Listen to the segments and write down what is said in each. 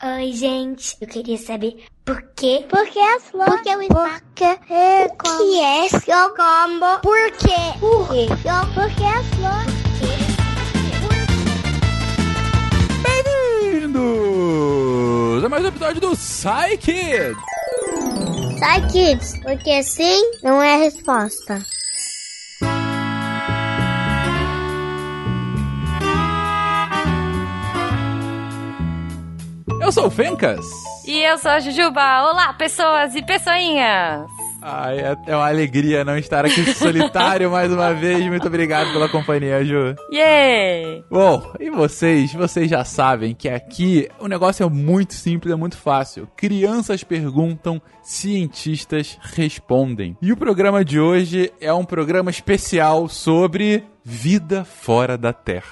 Oi, gente. Eu queria saber por quê? Por que as flores? Por que o espaço? Por que é O que é seu combo? Por quê? Por quê? Por que as flores? Bem-vindos a mais um episódio do Psy Kids. Sai, kids, porque sim não é a resposta. Eu sou o Fencas. E eu sou a Jujuba. Olá, pessoas e pessoinhas. Ai, é é uma alegria não estar aqui solitário mais uma vez. Muito obrigado pela companhia, Ju. Yay! Bom, e vocês? Vocês já sabem que aqui o negócio é muito simples, é muito fácil. Crianças perguntam, cientistas respondem. E o programa de hoje é um programa especial sobre vida fora da Terra.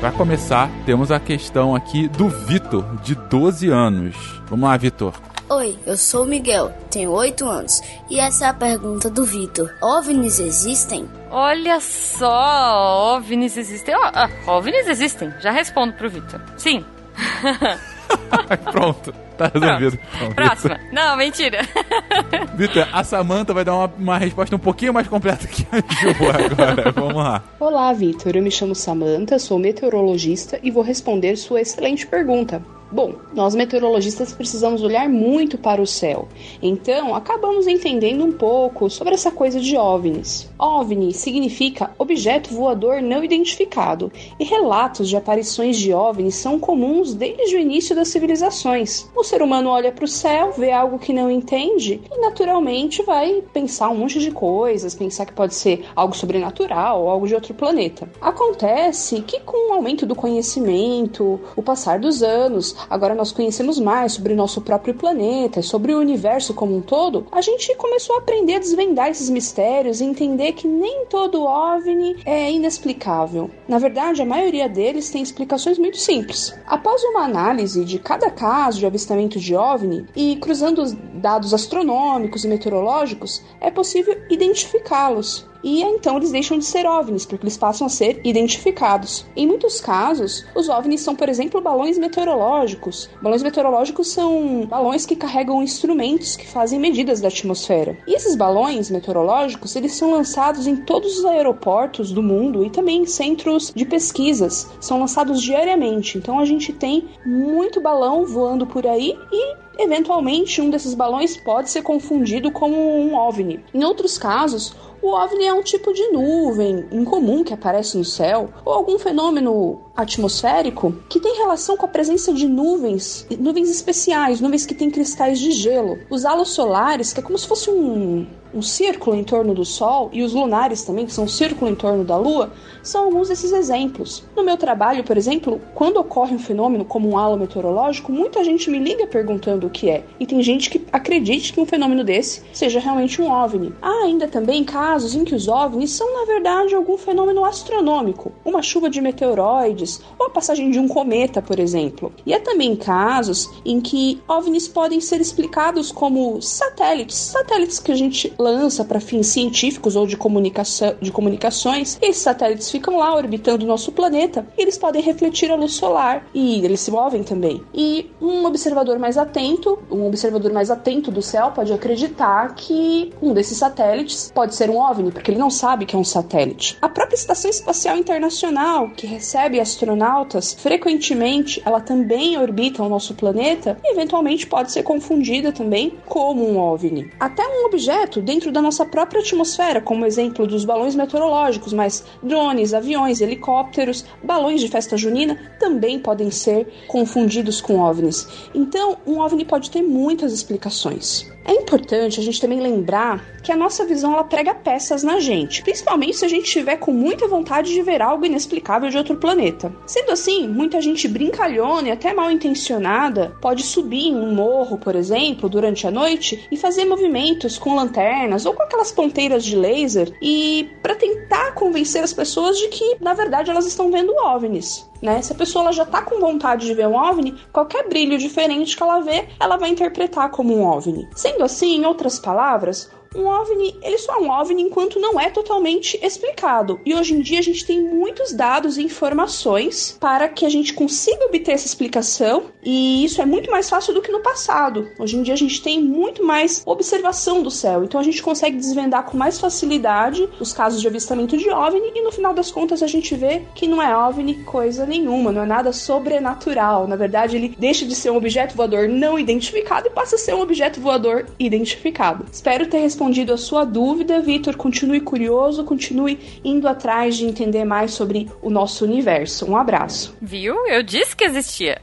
Para começar, temos a questão aqui do Vitor, de 12 anos. Vamos lá, Vitor. Oi, eu sou o Miguel, tenho 8 anos e essa é a pergunta do Vitor. OVNIs existem? Olha só, OVNIs existem. Ó, ah, OVNIs existem. Já respondo pro Vitor. Sim. Pronto, tá resolvido. Pronto. Próxima. Não, mentira. Vitor, a Samantha vai dar uma, uma resposta um pouquinho mais completa que a Ju agora. Vamos lá. Olá, Vitor. Eu me chamo Samantha, sou meteorologista e vou responder sua excelente pergunta. Bom, nós meteorologistas precisamos olhar muito para o céu, então acabamos entendendo um pouco sobre essa coisa de OVNIs. OVNI significa objeto voador não identificado, e relatos de aparições de OVNIs são comuns desde o início das civilizações. O ser humano olha para o céu, vê algo que não entende e naturalmente vai pensar um monte de coisas, pensar que pode ser algo sobrenatural ou algo de outro planeta. Acontece que com o aumento do conhecimento, o passar dos anos, agora nós conhecemos mais sobre o nosso próprio planeta, sobre o universo como um todo, a gente começou a aprender a desvendar esses mistérios e entender que nem todo OVNI é inexplicável. Na verdade, a maioria deles tem explicações muito simples. Após uma análise de cada caso de avistamento de OVNI e cruzando os dados astronômicos e meteorológicos, é possível identificá-los e então eles deixam de ser OVNIs, porque eles passam a ser identificados. Em muitos casos, os OVNIs são, por exemplo, balões meteorológicos. Balões meteorológicos são balões que carregam instrumentos que fazem medidas da atmosfera. E esses balões meteorológicos, eles são lançados em todos os aeroportos do mundo e também em centros de pesquisas. São lançados diariamente. Então a gente tem muito balão voando por aí e Eventualmente, um desses balões pode ser confundido como um OVNI. Em outros casos, o OVNI é um tipo de nuvem incomum que aparece no céu, ou algum fenômeno atmosférico que tem relação com a presença de nuvens, nuvens especiais, nuvens que têm cristais de gelo. Os halos solares, que é como se fosse um, um círculo em torno do Sol, e os lunares também, que são um círculo em torno da Lua, são alguns desses exemplos. No meu trabalho, por exemplo, quando ocorre um fenômeno como um halo meteorológico, muita gente me liga perguntando o que é, e tem gente que acredite que um fenômeno desse seja realmente um OVNI. Há ainda também casos em que os OVNIs são, na verdade, algum fenômeno astronômico, uma chuva de meteoroides, ou a passagem de um cometa, por exemplo. E há também casos em que OVNIs podem ser explicados como satélites, satélites que a gente lança para fins científicos ou de, comunicação, de comunicações. Esses satélites ficam lá orbitando o nosso planeta e eles podem refletir a luz solar e eles se movem também. E um observador mais atento, um observador mais atento do céu pode acreditar que um desses satélites pode ser um OVNI, porque ele não sabe que é um satélite. A própria Estação Espacial Internacional, que recebe astronautas frequentemente, ela também orbita o nosso planeta e eventualmente pode ser confundida também como um OVNI. Até um objeto dentro da nossa própria atmosfera, como exemplo dos balões meteorológicos, mas drones, aviões, helicópteros, balões de festa junina também podem ser confundidos com OVNIs. Então, um OVNI pode ter muitas explicações. É importante a gente também lembrar que a nossa visão ela prega peças na gente, principalmente se a gente estiver com muita vontade de ver algo inexplicável de outro planeta. Sendo assim, muita gente brincalhona e até mal intencionada pode subir em um morro, por exemplo, durante a noite e fazer movimentos com lanternas ou com aquelas ponteiras de laser e para tentar convencer as pessoas de que, na verdade, elas estão vendo OVNIs. Né? Se a pessoa ela já tá com vontade de ver um OVNI, qualquer brilho diferente que ela vê, ela vai interpretar como um OVNI. Sendo assim, em outras palavras, um OVNI, ele só é um OVNI enquanto não é totalmente explicado. E hoje em dia a gente tem muitos dados e informações para que a gente consiga obter essa explicação, e isso é muito mais fácil do que no passado. Hoje em dia a gente tem muito mais observação do céu, então a gente consegue desvendar com mais facilidade os casos de avistamento de OVNI e no final das contas a gente vê que não é OVNI coisa nenhuma, não é nada sobrenatural. Na verdade, ele deixa de ser um objeto voador não identificado e passa a ser um objeto voador identificado. Espero ter respondido a sua dúvida, Vitor. Continue curioso, continue indo atrás de entender mais sobre o nosso universo. Um abraço. Viu? Eu disse que existia.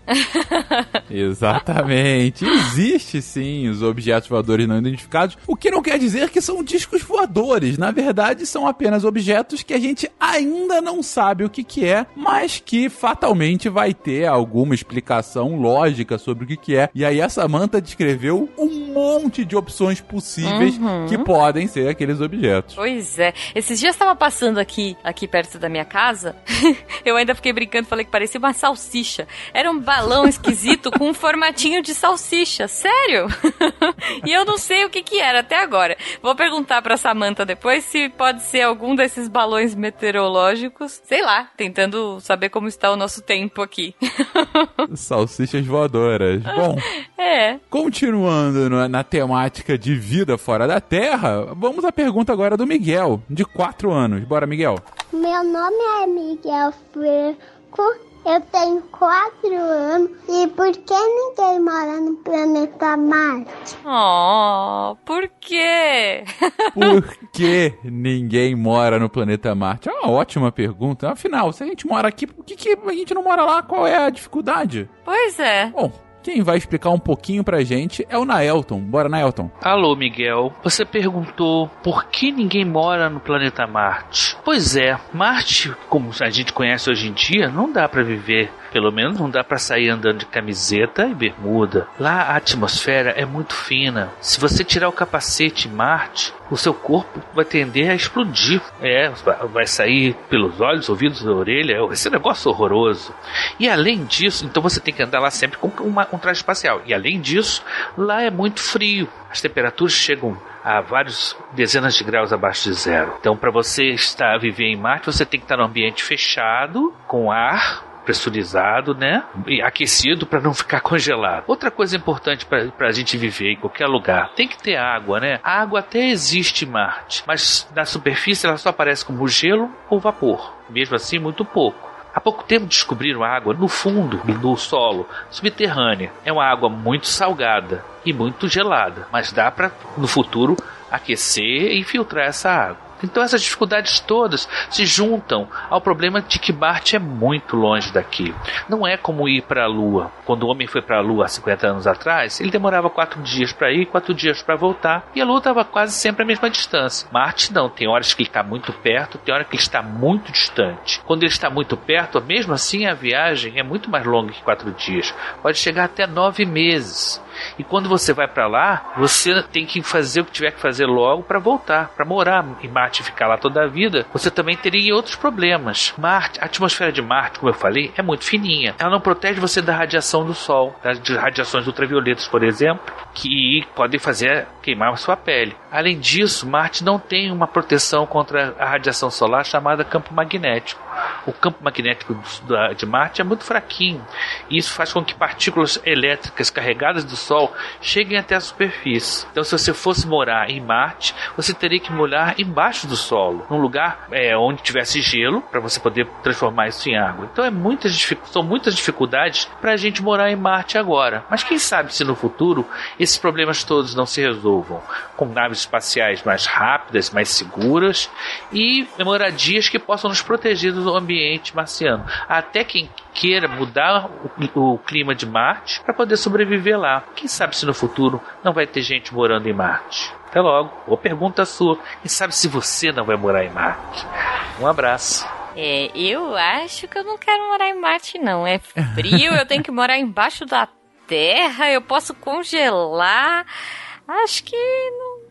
Exatamente. Existe sim os objetos voadores não identificados, o que não quer dizer que são discos voadores. Na verdade, são apenas objetos que a gente ainda não sabe o que, que é, mas que fatalmente vai ter alguma explicação lógica sobre o que, que é. E aí a Samantha descreveu um monte de opções possíveis Uhum. Que podem ser aqueles objetos. Pois é. Esses dias estava passando aqui, aqui perto da minha casa. eu ainda fiquei brincando, falei que parecia uma salsicha. Era um balão esquisito com um formatinho de salsicha. Sério? e eu não sei o que que era até agora. Vou perguntar pra Samantha depois se pode ser algum desses balões meteorológicos. Sei lá, tentando saber como está o nosso tempo aqui. Salsichas voadoras. Bom, é. continuando na, na temática de vida fora da Terra, vamos à pergunta agora do Miguel, de 4 anos. Bora, Miguel. Meu nome é Miguel Franco. Eu tenho quatro anos. E por que ninguém mora no planeta Marte? Oh, por quê? Por que ninguém mora no planeta Marte? É uma ótima pergunta. Afinal, se a gente mora aqui, por que, que a gente não mora lá? Qual é a dificuldade? Pois é. Bom, quem vai explicar um pouquinho pra gente é o Naelton. Bora, Naelton. Alô, Miguel. Você perguntou por que ninguém mora no planeta Marte. Pois é, Marte, como a gente conhece hoje em dia, não dá pra viver. Pelo menos não dá pra sair andando de camiseta e bermuda. Lá a atmosfera é muito fina. Se você tirar o capacete em Marte, o seu corpo vai tender a explodir. É, vai sair pelos olhos, ouvidos, orelha. Esse negócio horroroso. E além disso, então você tem que andar lá sempre com uma, um traje espacial. E além disso, lá é muito frio. As temperaturas chegam a vários dezenas de graus abaixo de zero. Então, para você estar viver em Marte, você tem que estar num ambiente fechado, com ar pressurizado, né? E aquecido para não ficar congelado. Outra coisa importante para a gente viver em qualquer lugar, tem que ter água, né? A água até existe em Marte, mas na superfície ela só aparece como gelo ou vapor. Mesmo assim, muito pouco. Há pouco tempo descobriram água no fundo do solo subterrânea. É uma água muito salgada e muito gelada, mas dá para no futuro aquecer e filtrar essa água. Então essas dificuldades todas se juntam ao problema de que Marte é muito longe daqui. Não é como ir para a Lua. Quando o homem foi para a Lua há 50 anos atrás, ele demorava quatro dias para ir, quatro dias para voltar, e a Lua estava quase sempre a mesma distância. Marte não, tem horas que ele está muito perto, tem horas que ele está muito distante. Quando ele está muito perto, mesmo assim a viagem é muito mais longa que quatro dias. Pode chegar até nove meses. E quando você vai para lá, você tem que fazer o que tiver que fazer logo para voltar, para morar em Marte e ficar lá toda a vida. Você também teria outros problemas. Marte, a atmosfera de Marte, como eu falei, é muito fininha. Ela não protege você da radiação do Sol, das radiações ultravioletas, por exemplo, que podem fazer queimar sua pele. Além disso, Marte não tem uma proteção contra a radiação solar chamada campo magnético. O campo magnético de Marte é muito fraquinho e isso faz com que partículas elétricas carregadas do Sol cheguem até a superfície. Então, se você fosse morar em Marte, você teria que morar embaixo do solo, num lugar é, onde tivesse gelo, para você poder transformar isso em água. Então, é muitas, são muitas dificuldades para a gente morar em Marte agora. Mas quem sabe se no futuro esses problemas todos não se com naves espaciais mais rápidas, mais seguras e moradias que possam nos proteger do ambiente marciano. Até quem queira mudar o, o clima de Marte para poder sobreviver lá. Quem sabe se no futuro não vai ter gente morando em Marte? Até logo. Ou pergunta sua. Quem sabe se você não vai morar em Marte? Um abraço. É, eu acho que eu não quero morar em Marte, não. É frio, eu tenho que morar embaixo da terra, eu posso congelar. Acho que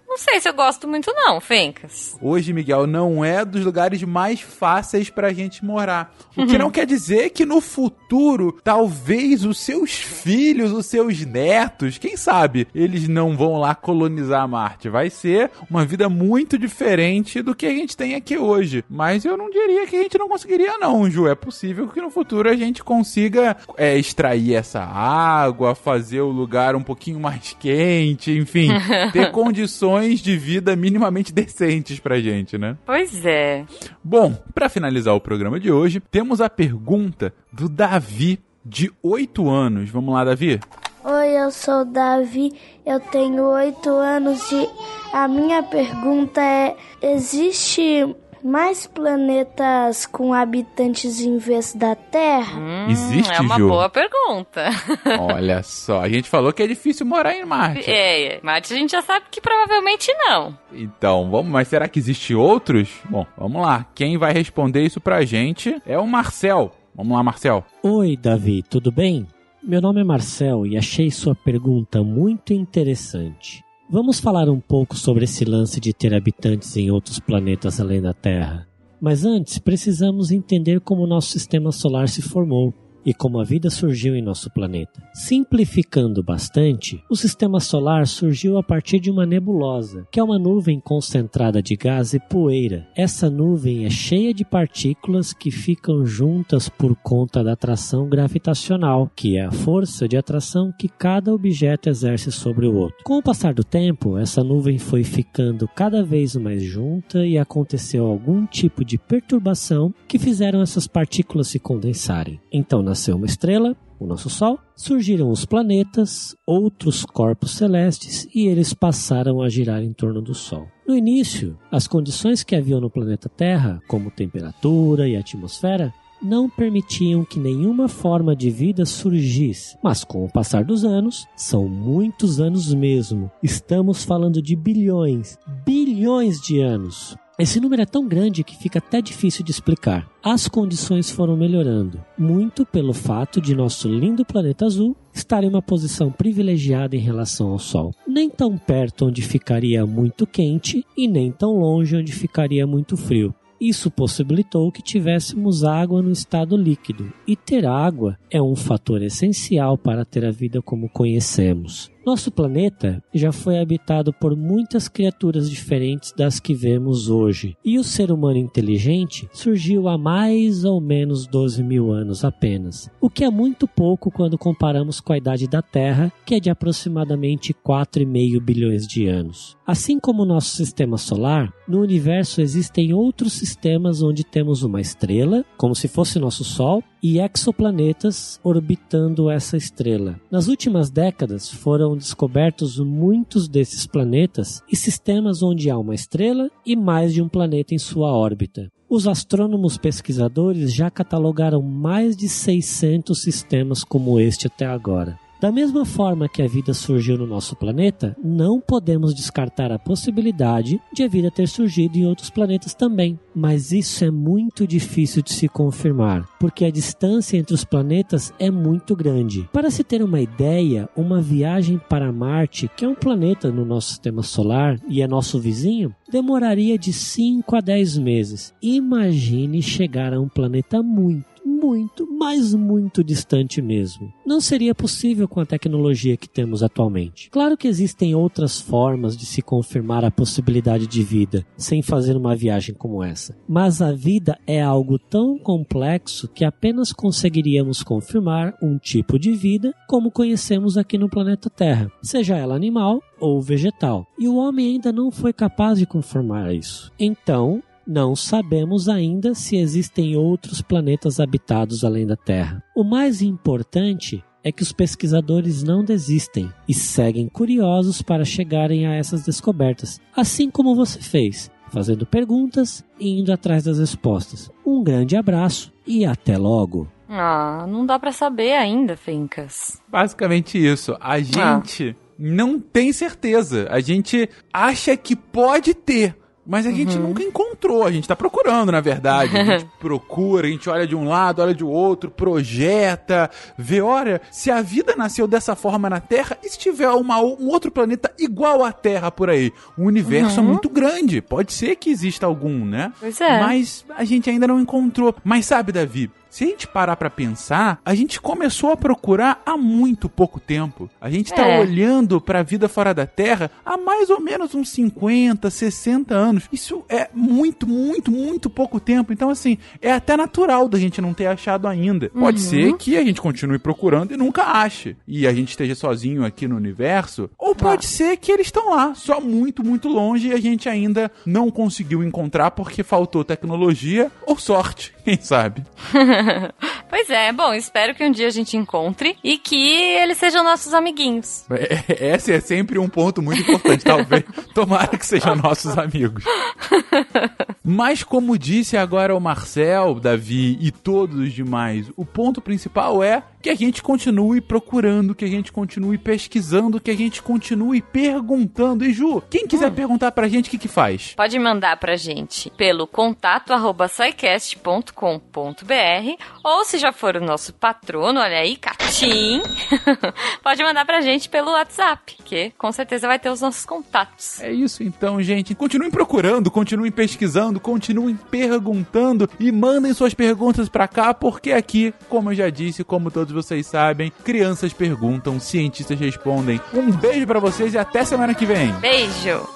não, sei se eu gosto muito não, Fencas. Hoje, Miguel, não é dos lugares mais fáceis pra gente morar. O que não quer dizer que no futuro, talvez os seus filhos, os seus netos, quem sabe, eles não vão lá colonizar Marte. Vai ser uma vida muito diferente do que a gente tem aqui hoje. Mas eu não diria que a gente não conseguiria, não, Ju. É possível que no futuro a gente consiga é, extrair essa água, fazer o lugar um pouquinho mais quente, enfim, ter condições de vida minimamente decentes pra gente, né? Pois é. Bom, pra finalizar o programa de hoje, temos a pergunta do Davi, de 8 anos. Vamos lá, Davi? Oi, eu sou o Davi, eu tenho oito anos e a minha pergunta é: existe mais planetas com habitantes em vez da Terra? Hum, Existe, É uma Ju? boa pergunta. Olha só, a gente falou que é difícil morar em Marte. é, é. Marte a gente já sabe que provavelmente não. Então, vamos, mas será que existe outros? Bom, vamos lá. Quem vai responder isso pra gente é o Marcel. Vamos lá, Marcel. Oi, Davi, tudo bem? Meu nome é Marcel e achei sua pergunta muito interessante. Vamos falar um pouco sobre esse lance de ter habitantes em outros planetas além da Terra. Mas antes, precisamos entender como nosso sistema solar se formou e como a vida surgiu em nosso planeta. Simplificando bastante, o sistema solar surgiu a partir de uma nebulosa, que é uma nuvem concentrada de gás e poeira. Essa nuvem é cheia de partículas que ficam juntas por conta da atração gravitacional, que é a força de atração que cada objeto exerce sobre o outro. Com o passar do tempo, essa nuvem foi ficando cada vez mais junta e aconteceu algum tipo de perturbação que fizeram essas partículas se condensarem. Então nasceu uma estrela, o nosso Sol, surgiram os planetas, outros corpos celestes e eles passaram a girar em torno do Sol. No início, as condições que haviam no planeta Terra, como temperatura e atmosfera, não permitiam que nenhuma forma de vida surgisse. Mas com o passar dos anos, são muitos anos mesmo. Estamos falando de bilhões, bilhões de anos. Esse número é tão grande que fica até difícil de explicar. As condições foram melhorando, muito pelo fato de nosso lindo planeta azul estar em uma posição privilegiada em relação ao Sol. Nem tão perto onde ficaria muito quente e nem tão longe onde ficaria muito frio. Isso possibilitou que tivéssemos água no estado líquido, e ter água é um fator essencial para ter a vida como conhecemos. Nosso planeta já foi habitado por muitas criaturas diferentes das que vemos hoje, e o ser humano inteligente surgiu há mais ou menos 12 mil anos apenas, o que é muito pouco quando comparamos com a idade da Terra, que é de aproximadamente 4,5 bilhões de anos. Assim como o nosso sistema solar, no universo existem outros sistemas onde temos uma estrela, como se fosse nosso Sol, e exoplanetas orbitando essa estrela. Nas últimas décadas foram descobertos muitos desses planetas e sistemas onde há uma estrela e mais de um planeta em sua órbita. Os astrônomos pesquisadores já catalogaram mais de 600 sistemas como este até agora. Da mesma forma que a vida surgiu no nosso planeta, não podemos descartar a possibilidade de a vida ter surgido em outros planetas também. Mas isso é muito difícil de se confirmar, porque a distância entre os planetas é muito grande. Para se ter uma ideia, uma viagem para Marte, que é um planeta no nosso sistema solar e é nosso vizinho, demoraria de 5 a 10 meses. Imagine chegar a um planeta muito muito, mas muito distante mesmo. Não seria possível com a tecnologia que temos atualmente. Claro que existem outras formas de se confirmar a possibilidade de vida sem fazer uma viagem como essa, mas a vida é algo tão complexo que apenas conseguiríamos confirmar um tipo de vida como conhecemos aqui no planeta Terra, seja ela animal ou vegetal. E o homem ainda não foi capaz de confirmar isso. Então, não sabemos ainda se existem outros planetas habitados além da Terra. O mais importante é que os pesquisadores não desistem e seguem curiosos para chegarem a essas descobertas, assim como você fez, fazendo perguntas e indo atrás das respostas. Um grande abraço e até logo! Ah, não dá pra saber ainda, Fencas. Basicamente isso. A gente não tem certeza. A gente acha que pode ter. Mas a gente nunca encontrou. A gente tá procurando, na verdade. A gente procura, a gente olha de um lado, olha de outro, projeta, vê, olha, se a vida nasceu dessa forma na Terra, e se tiver uma, um outro planeta igual à Terra por aí? O universo é muito grande. Pode ser que exista algum, né? Pois é. Mas a gente ainda não encontrou. Mas sabe, Davi, se a gente parar pra pensar, a gente começou a procurar há muito pouco tempo. A gente tá É. olhando pra vida fora da Terra há mais ou menos uns 50, 60 anos. Isso é muito, muito, muito pouco tempo. Então, assim, é até natural da gente não ter achado ainda. Pode ser que a gente continue procurando e nunca ache. E a gente esteja sozinho aqui no universo. Ou pode ser que eles estão lá, só muito, muito longe e a gente ainda não conseguiu encontrar porque faltou tecnologia ou sorte, quem sabe. Pois é, bom, espero que um dia a gente encontre e que eles sejam nossos amiguinhos. É, Esse é sempre um ponto muito importante, talvez. Tomara que sejam nossos amigos. Mas como disse agora o Marcel, Davi e todos os demais, o ponto principal é que a gente continue procurando, que a gente continue pesquisando, que a gente continue perguntando. E Ju, quem quiser perguntar pra gente, o que que faz? Pode mandar pra gente pelo contato arroba soicast.com.br ou se já for o nosso patrono, olha aí, Catim, pode mandar pra gente pelo WhatsApp, que com certeza vai ter os nossos contatos. É isso então, gente. Continuem procurando, continuem pesquisando, continuem perguntando e mandem suas perguntas pra cá, porque aqui, como eu já disse, como todos vocês sabem, crianças perguntam, cientistas respondem. Um beijo pra vocês e até semana que vem. Beijo!